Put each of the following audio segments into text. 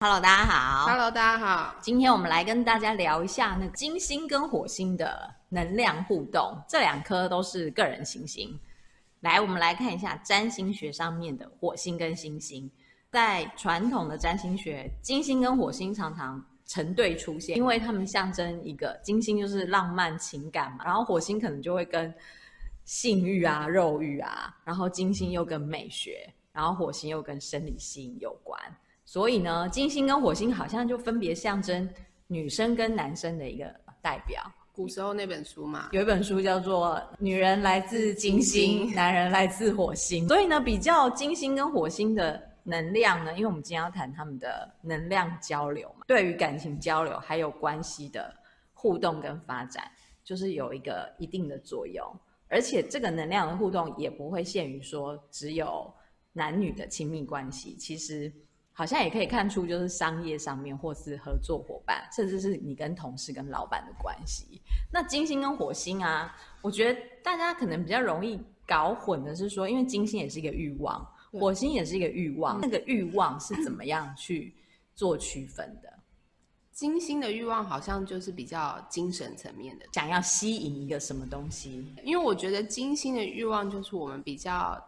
Hello，大家好。Hello，大家好。今天我们来跟大家聊一下那个金星跟火星的能量互动。这两颗都是个人行星。来，我们来看一下占星学上面的火星跟星星。在传统的占星学，金星跟火星常常成对出现，因为它们象征一个金星就是浪漫情感嘛，然后火星可能就会跟性欲啊、肉欲啊，然后金星又跟美学，然后火星又跟生理性有关。所以呢，金星跟火星好像就分别象征女生跟男生的一个代表。古时候那本书嘛，有一本书叫做《女人来自金星，金星男人来自火星》。所以呢，比较金星跟火星的能量呢，因为我们今天要谈他们的能量交流嘛，对于感情交流还有关系的互动跟发展，就是有一个一定的作用。而且这个能量的互动也不会限于说只有男女的亲密关系，其实。好像也可以看出，就是商业上面，或是合作伙伴，甚至是你跟同事、跟老板的关系。那金星跟火星啊，我觉得大家可能比较容易搞混的是说，因为金星也是一个欲望，火星也是一个欲望，那个欲望是怎么样去做区分的？金星的欲望好像就是比较精神层面的，想要吸引一个什么东西。因为我觉得金星的欲望就是我们比较，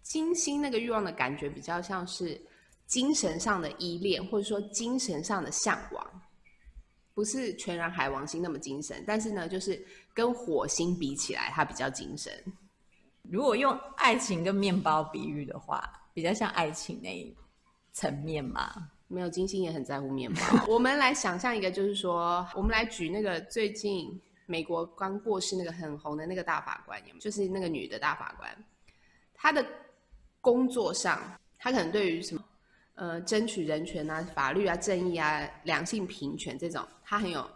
金星那个欲望的感觉比较像是。精神上的依恋，或者说精神上的向往，不是全然海王星那么精神，但是呢，就是跟火星比起来，它比较精神。如果用爱情跟面包比喻的话，比较像爱情那一层面嘛。没有，金星也很在乎面包。我们来想象一个，就是说，我们来举那个最近美国刚过世那个很红的那个大法官，就是那个女的大法官，她的工作上，她可能对于什么？呃，争取人权啊，法律啊，正义啊，两性平权这种，他很有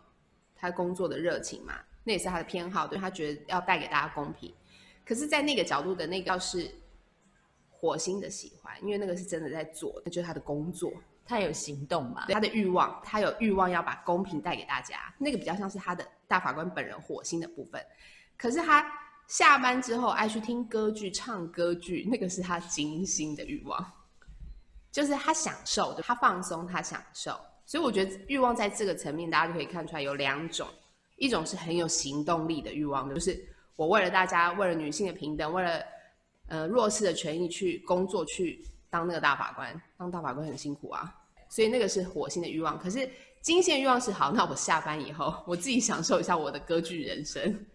他工作的热情嘛，那也是他的偏好，对，他觉得要带给大家公平。可是，在那个角度的那个，要是火星的喜欢，因为那个是真的在做，那就是他的工作，他有行动嘛，他的欲望，他有欲望要把公平带给大家，那个比较像是他的大法官本人火星的部分。可是他下班之后爱去听歌剧、唱歌剧，那个是他金星的欲望。就是他享受，他放松，他享受。所以我觉得欲望在这个层面，大家就可以看出来有两种，一种是很有行动力的欲望，就是我为了大家，为了女性的平等，为了呃弱势的权益去工作，去当那个大法官。当大法官很辛苦啊，所以那个是火星的欲望。可是金星的欲望是好，那我下班以后，我自己享受一下我的歌剧人生，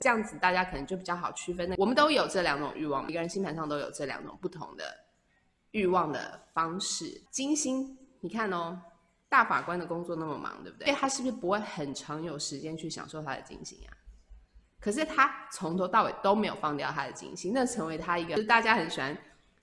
这样子大家可能就比较好区分。我们都有这两种欲望，每个人星盘上都有这两种不同的。欲望的方式，金星，你看哦，大法官的工作那么忙，对不对？他是不是不会很常有时间去享受他的金星啊？可是他从头到尾都没有放掉他的金星，那成为他一个，就是大家很喜欢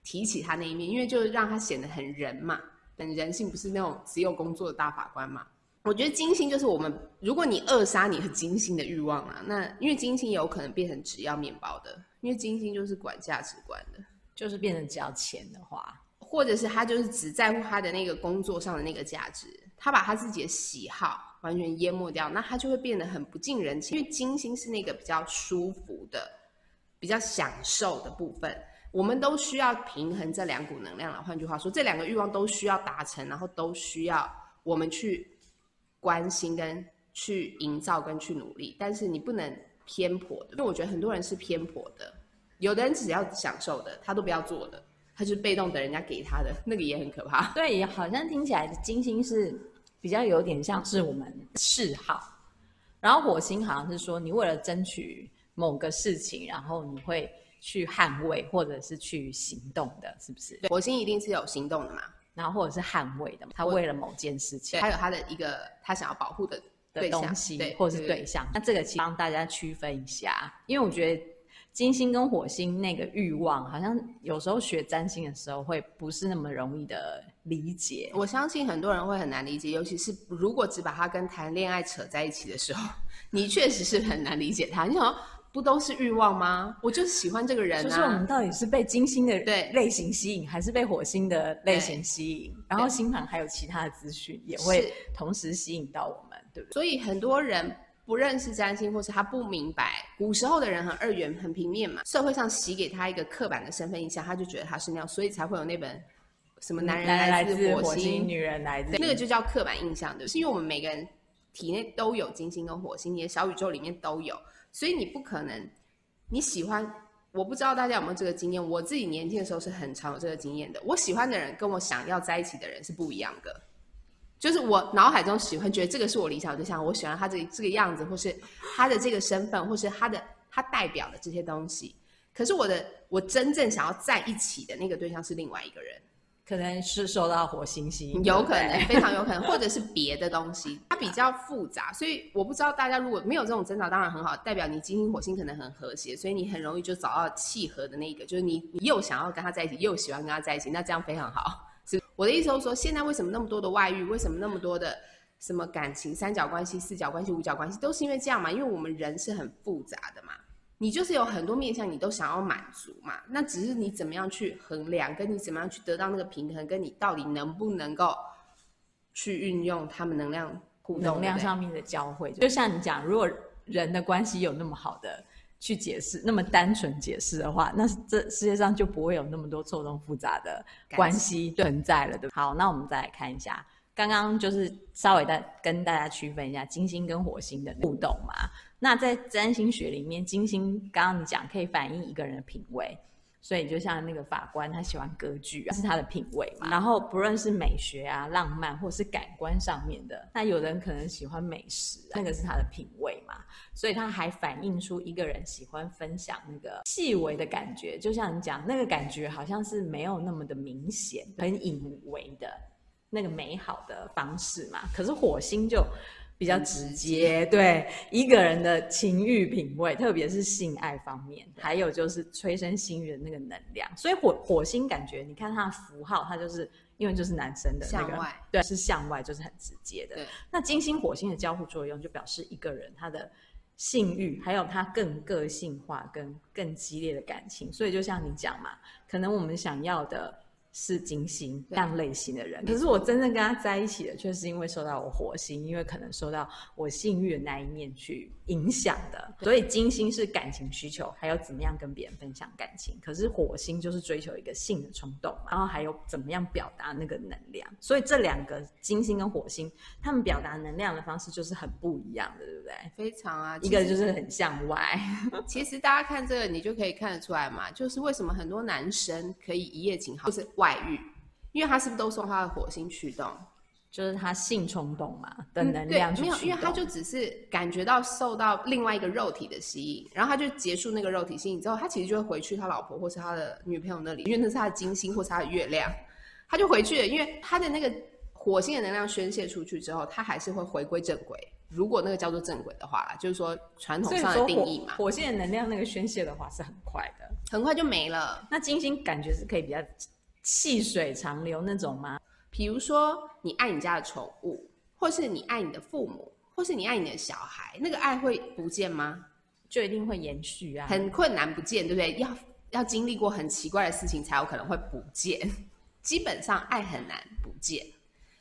提起他那一面，因为就是让他显得很人嘛，很人性，不是那种只有工作的大法官嘛。我觉得金星就是我们，如果你扼杀你和金星的欲望啊，那因为金星有可能变成只要面包的，因为金星就是管价值观的。就是变成只要钱的话，或者是他就是只在乎他的那个工作上的那个价值，他把他自己的喜好完全淹没掉，那他就会变得很不近人情。因为金星是那个比较舒服的、比较享受的部分，我们都需要平衡这两股能量了。换句话说，这两个欲望都需要达成，然后都需要我们去关心、跟去营造、跟去努力。但是你不能偏颇的，因为我觉得很多人是偏颇的。有的人只要享受的，他都不要做的，他就是被动等人家给他的，那个也很可怕。对，好像听起来金星是比较有点像是我们嗜好，然后火星好像是说你为了争取某个事情，然后你会去捍卫或者是去行动的，是不是？对，火星一定是有行动的嘛，然后或者是捍卫的嘛，他为了某件事情，还有他的一个他想要保护的的东西，或者是对象。那这个其实帮大家区分一下，因为我觉得。金星跟火星那个欲望，好像有时候学占星的时候会不是那么容易的理解。我相信很多人会很难理解，尤其是如果只把它跟谈恋爱扯在一起的时候，你确实是很难理解它。你想，不都是欲望吗？我就是喜欢这个人啊。就是我们到底是被金星的对类型吸引，还是被火星的类型吸引？然后星盘还有其他的资讯也会同时吸引到我们，对不对？所以很多人。不认识占星，或是他不明白，古时候的人很二元、很平面嘛，社会上洗给他一个刻板的身份印象，他就觉得他是那样，所以才会有那本什么男人来自自火星，女人来自那个就叫刻板印象的，是因为我们每个人体内都有金星跟火星，你的小宇宙里面都有，所以你不可能你喜欢。我不知道大家有没有这个经验，我自己年轻的时候是很常有这个经验的。我喜欢的人跟我想要在一起的人是不一样的，就是我脑海中喜欢，觉得这个是我理想对象，我喜欢他这个这个样子，或是他的这个身份，或是他的他代表的这些东西。可是我的我真正想要在一起的那个对象是另外一个人。可能是受到火星吸引，有可能，非常有可能，或者是别的东西，它比较复杂，所以我不知道大家如果没有这种争吵，当然很好，代表你金星火星可能很和谐，所以你很容易就找到契合的那个，就是你你又想要跟他在一起，又喜欢跟他在一起，那这样非常好。是我的意思就是说，现在为什么那么多的外遇，为什么那么多的什么感情三角关系、四角关系、五角关系，都是因为这样嘛？因为我们人是很复杂的嘛。你就是有很多面向，你都想要满足嘛？那只是你怎么样去衡量，跟你怎么样去得到那个平衡，跟你到底能不能够去运用他们能量互动，能量上面的交汇。就像你讲，如果人的关系有那么好的去解释，那么单纯解释的话，那这世界上就不会有那么多错综复杂的关系存在了，对吧？好，那我们再来看一下，刚刚就是稍微的跟大家区分一下金星跟火星的互动嘛。那在占星学里面，金星刚刚你讲可以反映一个人的品味，所以就像那个法官他喜欢歌剧啊，是他的品味嘛。然后不论是美学啊、浪漫或是感官上面的，那有人可能喜欢美食，那个是他的品味嘛。所以他还反映出一个人喜欢分享那个细微的感觉，就像你讲那个感觉好像是没有那么的明显，很隐微的那个美好的方式嘛。可是火星就。比较直接，对一个人的情欲品味，特别是性爱方面，还有就是催生性欲的那个能量。所以火火星感觉，你看它的符号，它就是因为就是男生的那个，向外，对，是向外，就是很直接的。那金星火星的交互作用，就表示一个人他的性欲，还有他更个性化跟更激烈的感情。所以就像你讲嘛，可能我们想要的。是金星这样类型的人，可是我真正跟他在一起的，却是因为受到我火星，因为可能受到我性欲的那一面去影响的。所以金星是感情需求，还有怎么样跟别人分享感情。可是火星就是追求一个性的冲动，然后还有怎么样表达那个能量。所以这两个金星跟火星，他们表达能量的方式就是很不一样的，对不对？非常啊，一个就是很向外。其实大家看这个，你就可以看得出来嘛，就是为什么很多男生可以一夜情好，就是外。外遇，因为他是不是都受他的火星驱动，就是他性冲动嘛的能量、嗯、没有，因为他就只是感觉到受到另外一个肉体的吸引，然后他就结束那个肉体吸引之后，他其实就会回去他老婆或是他的女朋友那里，因为那是他的金星或是他的月亮，他就回去了，因为他的那个火星的能量宣泄出去之后，他还是会回归正轨。如果那个叫做正轨的话啦，就是说传统上的定义嘛，火星的能量那个宣泄的话是很快的，很快就没了。那金星感觉是可以比较。细水长流那种吗？比如说，你爱你家的宠物，或是你爱你的父母，或是你爱你的小孩，那个爱会不见吗？就一定会延续啊。很困难不见，对不对？要要经历过很奇怪的事情，才有可能会不见。基本上，爱很难不见，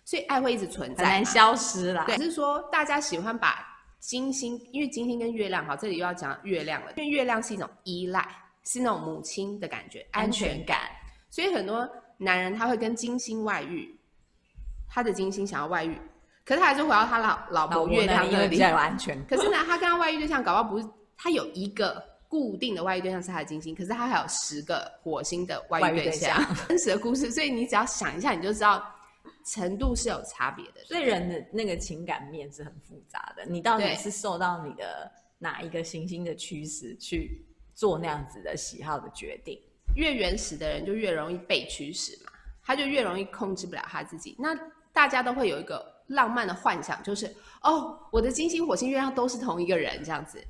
所以爱会一直存在，很难消失啦。对，只是说大家喜欢把金星，因为金星跟月亮，好，这里又要讲月亮了，因为月亮是一种依赖，是那种母亲的感觉，安全感。所以很多男人他会跟金星外遇，他的金星想要外遇，可是他还是回到他老老婆月亮那里比较有安全。可是呢，他跟他外遇对象搞不好不是，他有一个固定的外遇对象是他的金星，可是他还有十个火星的外遇对象，对象 真实的故事。所以你只要想一下，你就知道程度是有差别的。所以人的那个情感面是很复杂的，你到底是受到你的哪一个行星的驱使去做那样子的喜好的决定？越原始的人就越容易被驱使嘛，他就越容易控制不了他自己。那大家都会有一个浪漫的幻想，就是哦，我的金星、火星、月亮都是同一个人这样子。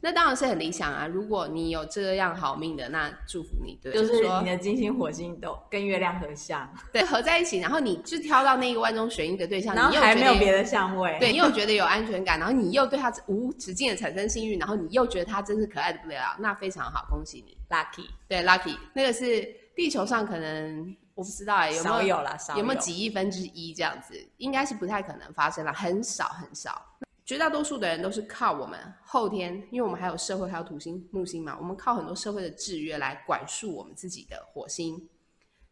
那当然是很理想啊！如果你有这样好命的，那祝福你。对，就是说你的金星、火星都跟月亮合相，对，合在一起，然后你就挑到那个万中选一的对象，然后还没有别的相位，对，你又觉得有安全感，然后你又对他无止境的产生幸运，然后你又觉得他真是可爱的不得了，那非常好，恭喜你，lucky。对，lucky，那个是地球上可能我不知道哎，有没有有啦，有，有没有几亿分之一这样子，应该是不太可能发生了，很少很少。绝大多数的人都是靠我们后天，因为我们还有社会，还有土星、木星嘛，我们靠很多社会的制约来管束我们自己的火星，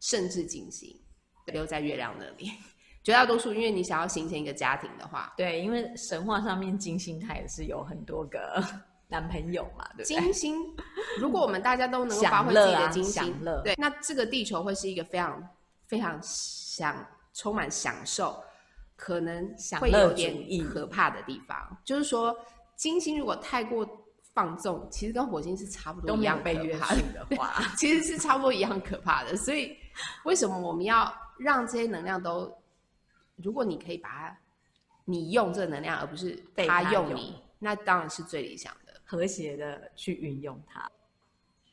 甚至金星。留在月亮那里。绝大多数，因为你想要形成一个家庭的话，对，因为神话上面金星它也是有很多个男朋友嘛，对不对？金星，如果我们大家都能够发挥自己的金星，享乐啊，享乐，对，那这个地球会是一个非常非常享充满享受，可能会有点可怕的地方。就是说，金星如果太过放纵，其实跟火星是差不多一样被约束的话，其实是差不多一样可怕的。所以，为什么我们要让这些能量都？如果你可以把它，你用这个能量，而不是他用你，用那当然是最理想的，和谐的去运用它。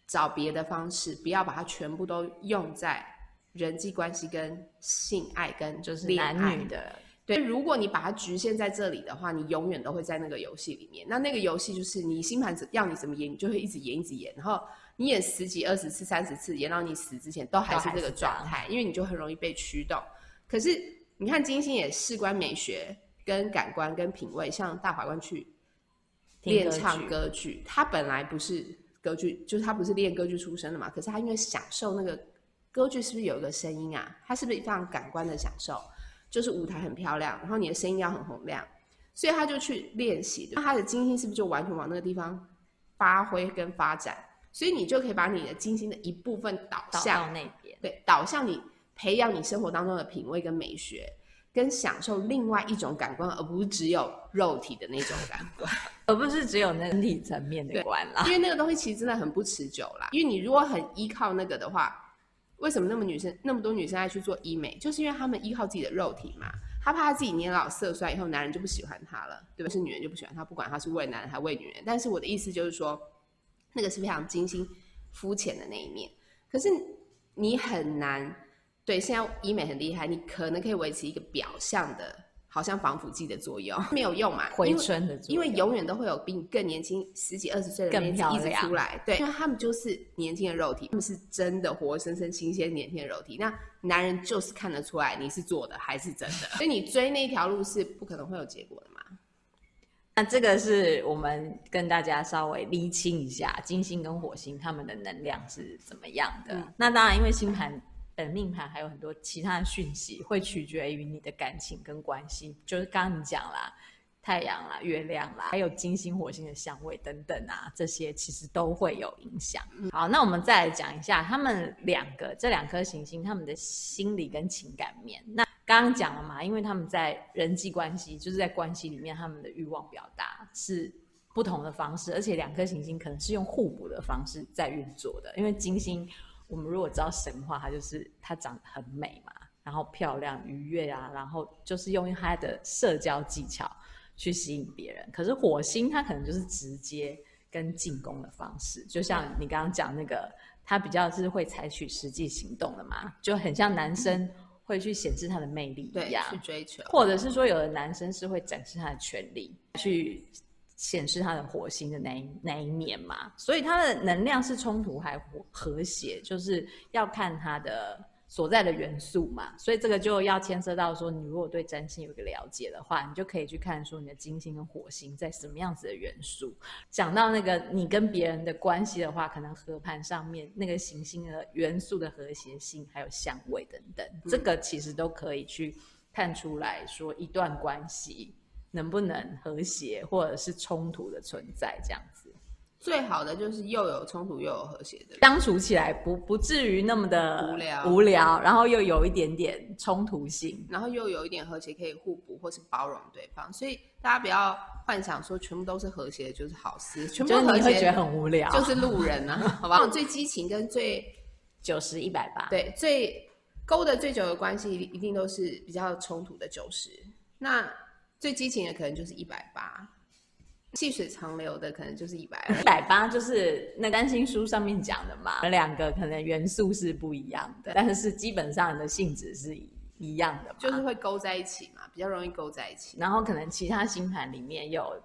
找别的方式，不要把它全部都用在人际关系、跟性爱、跟就是男女的。对，如果你把它局限在这里的话，你永远都会在那个游戏里面。那那个游戏就是你星盘要你怎么演，你就会一直演，一直演，然后你演十几、二十次、三十次，演到你死之前都还是这个状态，因为你就很容易被驱动。可是。你看金星也事关美学、跟感官、跟品味，像大法官去练唱歌剧，他本来不是歌剧，就是他不是练歌剧出身的嘛。可是他因为享受那个歌剧，是不是有一个声音啊？他是不是非常感官的享受？就是舞台很漂亮，然后你的声音要很洪亮，所以他就去练习。那他的金星是不是就完全往那个地方发挥跟发展？所以你就可以把你的金星的一部分导向导那边，对，导向你。培养你生活当中的品味跟美学，跟享受另外一种感官，而不是只有肉体的那种感官，而不是只有那个身体层面的关啦。因为那个东西其实真的很不持久啦。因为你如果很依靠那个的话，为什么那么女生那么多女生爱去做医美？就是因为她们依靠自己的肉体嘛，她怕她自己年老色衰以后，男人就不喜欢她了，对吧？是女人就不喜欢她，不管她是为男人还是为女人。但是我的意思就是说，那个是非常精心肤浅的那一面。可是你很难。对，现在医美很厉害，你可能可以维持一个表象的，好像防腐剂的作用，没有用嘛？回春的作用，因为，因为永远都会有比你更年轻十几二十岁的人一直出来，对，因为他们就是年轻的肉体，他们是真的活生生、新鲜、年轻的肉体。那男人就是看得出来你是做的还是真的，所以你追那条路是不可能会有结果的嘛。那这个是我们跟大家稍微厘清一下，金星跟火星他们的能量是怎么样的。嗯、那当然，因为星盘。本命盘还有很多其他的讯息，会取决于你的感情跟关系。就是刚刚你讲啦，太阳啦、月亮啦，还有金星、火星的相位等等啊，这些其实都会有影响。好，那我们再来讲一下他们两个这两颗行星他们的心理跟情感面。那刚刚讲了嘛，因为他们在人际关系，就是在关系里面，他们的欲望表达是不同的方式，而且两颗行星可能是用互补的方式在运作的，因为金星。我们如果知道神话，它就是它长得很美嘛，然后漂亮愉悦啊，然后就是用它的社交技巧去吸引别人。可是火星它可能就是直接跟进攻的方式，就像你刚刚讲那个，它比较是会采取实际行动的嘛，就很像男生会去显示他的魅力一样，去追求，或者是说有的男生是会展示他的权力去。显示他的火星的那一那一面嘛，所以他的能量是冲突还和谐，就是要看他的所在的元素嘛。所以这个就要牵涉到说，你如果对占星有一个了解的话，你就可以去看说你的金星跟火星在什么样子的元素。讲到那个你跟别人的关系的话，可能合盘上面那个行星的元素的和谐性，还有相位等等，这个其实都可以去看出来说一段关系。能不能和谐，或者是冲突的存在，这样子，最好的就是又有冲突又有和谐的，相处起来不不至于那么的无聊无聊，然后又有一点点冲突性，然后又有一点和谐，可以互补或是包容对方。所以大家不要幻想说全部都是和谐的就是好事，全部和谐会觉得很无聊，就是路人啊，好吧？最激情跟最九十一百八，对，最勾的最久的关系一定都是比较冲突的九十，那。最激情的可能就是一百八，细水长流的可能就是一百二。一百八就是那担心书上面讲的嘛，两个可能元素是不一样的，但是基本上的性质是一样的，就是会勾在一起嘛，比较容易勾在一起。然后可能其他星盘里面有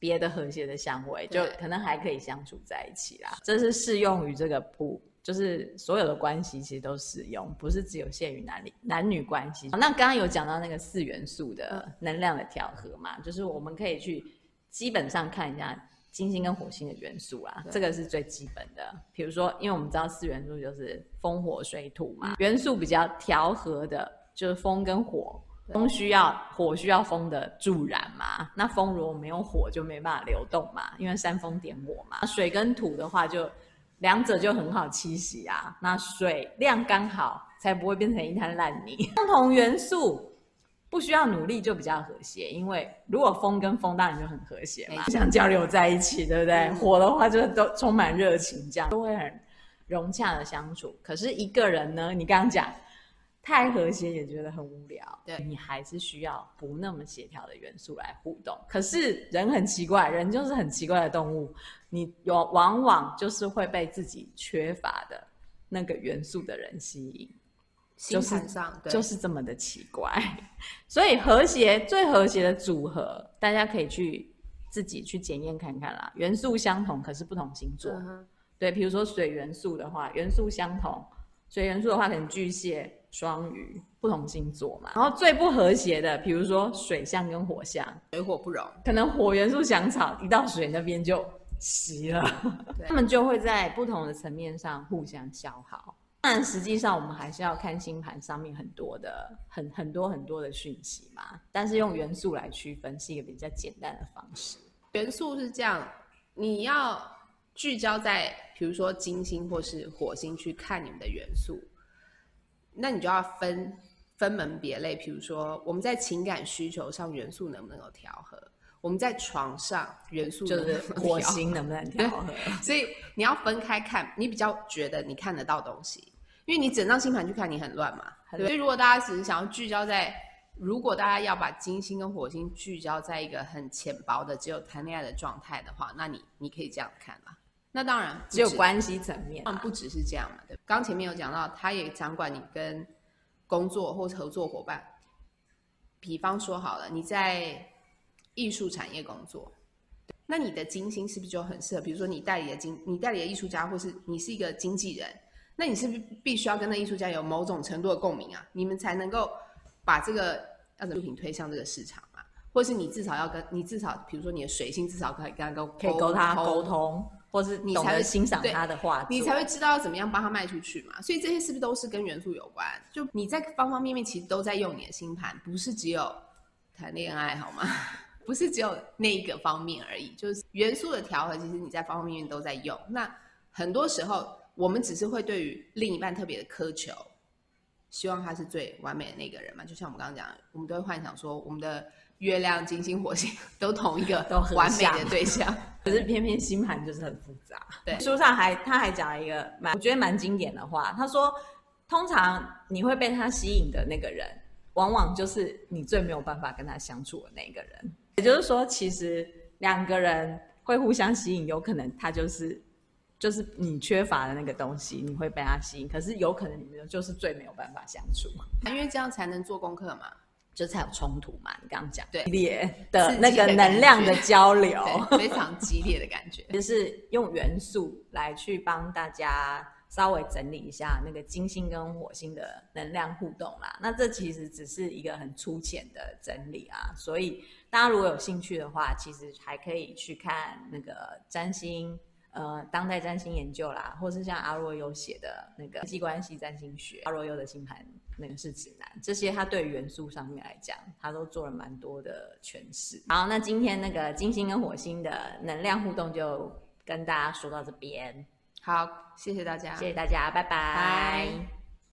别的和谐的相位，就可能还可以相处在一起啦。这是适用于这个谱。就是所有的关系其实都适用，不是只有限于男女男女关系。那刚刚有讲到那个四元素的能量的调和嘛，就是我们可以去基本上看一下金星跟火星的元素啦，这个是最基本的。比如说，因为我们知道四元素就是风、火、水、土嘛，元素比较调和的，就是风跟火。风需要火，需要风的助燃嘛，那风如果没有火，就没办法流动嘛，因为煽风点火嘛。水跟土的话就，就两者就很好栖息啊。那水量刚好，才不会变成一滩烂泥。相同元素。不需要努力就比较和谐，因为如果风跟风当然就很和谐嘛，想交流在一起，对不对？嗯、火的话就都充满热情，这样都会很融洽的相处。可是一个人呢，你刚刚讲太和谐也觉得很无聊，对，你还是需要不那么协调的元素来互动。可是人很奇怪，人就是很奇怪的动物，你有往往就是会被自己缺乏的那个元素的人吸引。就是就是这么的奇怪，所以和谐最和谐的组合，大家可以去自己去检验看看啦。元素相同，可是不同星座。嗯、对，比如说水元素的话，元素相同，水元素的话可能巨蟹、双鱼，不同星座嘛。然后最不和谐的，比如说水象跟火象，水火不容，可能火元素想吵，一到水那边就熄了，他们就会在不同的层面上互相消耗。但实际上，我们还是要看星盘上面很多的、很很多很多的讯息嘛。但是用元素来区分是一个比较简单的方式。元素是这样，你要聚焦在比如说金星或是火星去看你们的元素，那你就要分分门别类。比如说我们在情感需求上元素能不能够调和？我们在床上元素就是火星能不能 调和？所以你要分开看，你比较觉得你看得到东西。因为你整张星盘去看，你很乱嘛。所以如果大家只是想要聚焦在，如果大家要把金星跟火星聚焦在一个很浅薄的只有谈恋爱的状态的话，那你你可以这样看嘛。那当然只有关系层面，不只是这样嘛。对。刚前面有讲到，他也掌管你跟工作或合作伙伴。比方说好了，你在艺术产业工作，那你的金星是不是就很适合？比如说你代理的经，你代理的艺术家，或是你是一个经纪人。那你是不是必须要跟那艺术家有某种程度的共鸣啊？你们才能够把这个样的作品推向这个市场嘛？或是你至少要跟你至少，比如说你的水星至少可以跟他沟可以沟他沟通，或是你才会欣赏他的画，你才会知道要怎么样帮他卖出去嘛。所以这些是不是都是跟元素有关？就你在方方面面其实都在用你的星盘，不是只有谈恋爱好吗？不是只有那一个方面而已，就是元素的调和，其实你在方方面面都在用。那很多时候。我们只是会对于另一半特别的苛求，希望他是最完美的那个人嘛？就像我们刚刚讲，我们都会幻想说，我们的月亮、金星、火星 都同一个都很完美的对象，可是偏偏星盘就是很复杂。对，书上还他还讲了一个蛮我觉得蛮经典的话，他说，通常你会被他吸引的那个人，往往就是你最没有办法跟他相处的那个人。也就是说，其实两个人会互相吸引，有可能他就是。就是你缺乏的那个东西，你会被他吸引。可是有可能你们就是最没有办法相处，因为这样才能做功课嘛，就才有冲突嘛。你刚刚讲对，激烈的那个能量的交 流，非常激烈的感觉。就是用元素来去帮大家稍微整理一下那个金星跟火星的能量互动啦。那这其实只是一个很粗浅的整理啊，所以大家如果有兴趣的话，其实还可以去看那个占星。呃，当代占星研究啦，或是像阿若优写的那个人际关系占星学，阿若优的星盘那个是指南，这些他对元素上面来讲，他都做了蛮多的诠释。好，那今天那个金星跟火星的能量互动就跟大家说到这边。好，谢谢大家，谢谢大家，拜拜。拜。